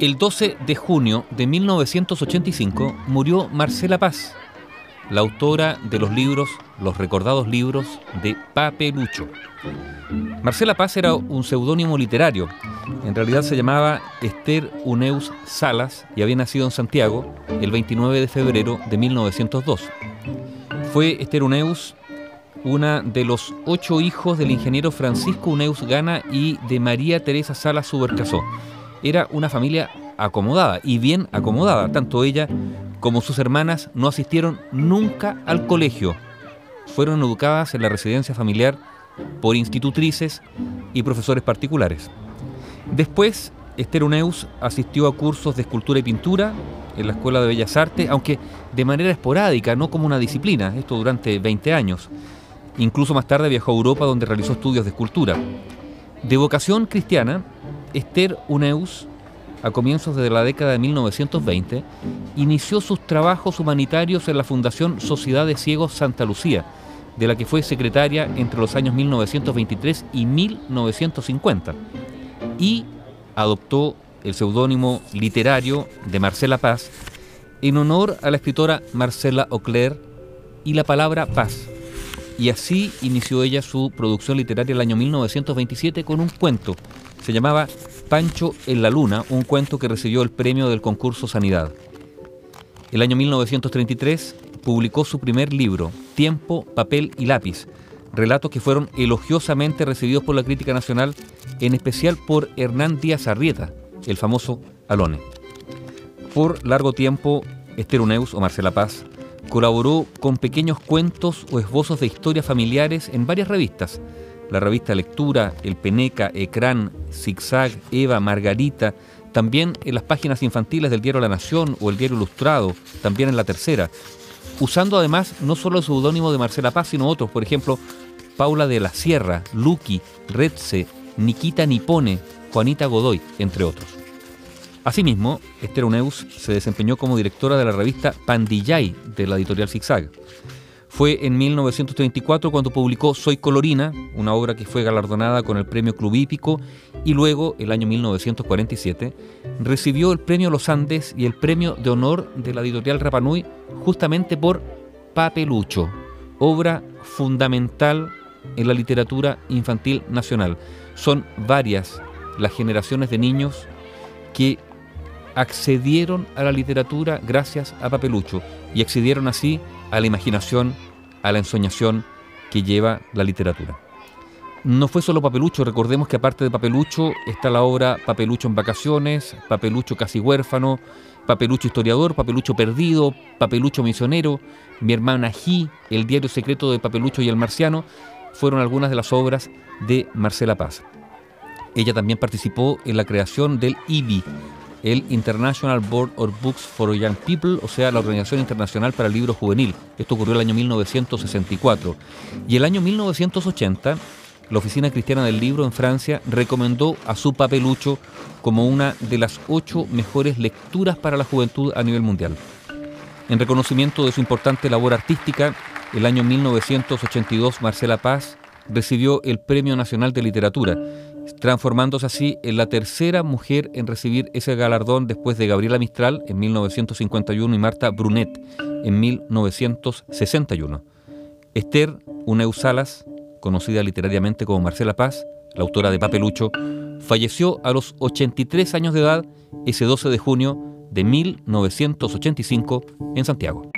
El 12 de junio de 1985 murió Marcela Paz, la autora de los libros, los recordados libros de Papelucho. Marcela Paz era un seudónimo literario. En realidad se llamaba Esther Uneus Salas y había nacido en Santiago el 29 de febrero de 1902. Fue Esther Uneus una de los ocho hijos del ingeniero Francisco Uneus Gana y de María Teresa Salas Subercasó era una familia acomodada y bien acomodada. Tanto ella como sus hermanas no asistieron nunca al colegio. Fueron educadas en la residencia familiar por institutrices y profesores particulares. Después, Esther Uneus asistió a cursos de escultura y pintura en la Escuela de Bellas Artes, aunque de manera esporádica, no como una disciplina, esto durante 20 años. Incluso más tarde viajó a Europa donde realizó estudios de escultura. De vocación cristiana, Esther Uneus, a comienzos de la década de 1920, inició sus trabajos humanitarios en la Fundación Sociedad de Ciegos Santa Lucía, de la que fue secretaria entre los años 1923 y 1950, y adoptó el seudónimo literario de Marcela Paz en honor a la escritora Marcela Ocler y la palabra paz. Y así inició ella su producción literaria el año 1927 con un cuento se llamaba Pancho en la Luna, un cuento que recibió el premio del concurso Sanidad. El año 1933 publicó su primer libro, Tiempo, Papel y Lápiz, relatos que fueron elogiosamente recibidos por la crítica nacional, en especial por Hernán Díaz Arrieta, el famoso Alone. Por largo tiempo, Esther Uneus o Marcela Paz colaboró con pequeños cuentos o esbozos de historias familiares en varias revistas, la revista Lectura, El Peneca, Ecrán, Zigzag, Eva, Margarita, también en las páginas infantiles del diario La Nación o el diario Ilustrado, también en la tercera, usando además no solo el seudónimo de Marcela Paz, sino otros, por ejemplo, Paula de la Sierra, Lucky, Redse, Nikita Nipone, Juanita Godoy, entre otros. Asimismo, Esther Uneus se desempeñó como directora de la revista Pandillay de la editorial Zigzag. Fue en 1934 cuando publicó Soy Colorina, una obra que fue galardonada con el premio Club Hípico, y luego, el año 1947, recibió el premio Los Andes y el premio de honor de la editorial Rapanui justamente por Papelucho, obra fundamental en la literatura infantil nacional. Son varias las generaciones de niños que accedieron a la literatura gracias a Papelucho y accedieron así a la imaginación, a la ensoñación que lleva la literatura. No fue solo Papelucho, recordemos que aparte de Papelucho está la obra Papelucho en vacaciones, Papelucho casi huérfano, Papelucho historiador, Papelucho perdido, Papelucho misionero, Mi hermana G, El diario secreto de Papelucho y el marciano, fueron algunas de las obras de Marcela Paz. Ella también participó en la creación del IBI, el International Board of Books for Young People, o sea, la Organización Internacional para el Libro Juvenil. Esto ocurrió el año 1964. Y el año 1980, la Oficina Cristiana del Libro en Francia recomendó a su papelucho como una de las ocho mejores lecturas para la juventud a nivel mundial. En reconocimiento de su importante labor artística, el año 1982 Marcela Paz recibió el Premio Nacional de Literatura transformándose así en la tercera mujer en recibir ese galardón después de Gabriela Mistral en 1951 y Marta Brunet en 1961. Esther Uneusalas, conocida literariamente como Marcela Paz, la autora de Papelucho, falleció a los 83 años de edad ese 12 de junio de 1985 en Santiago.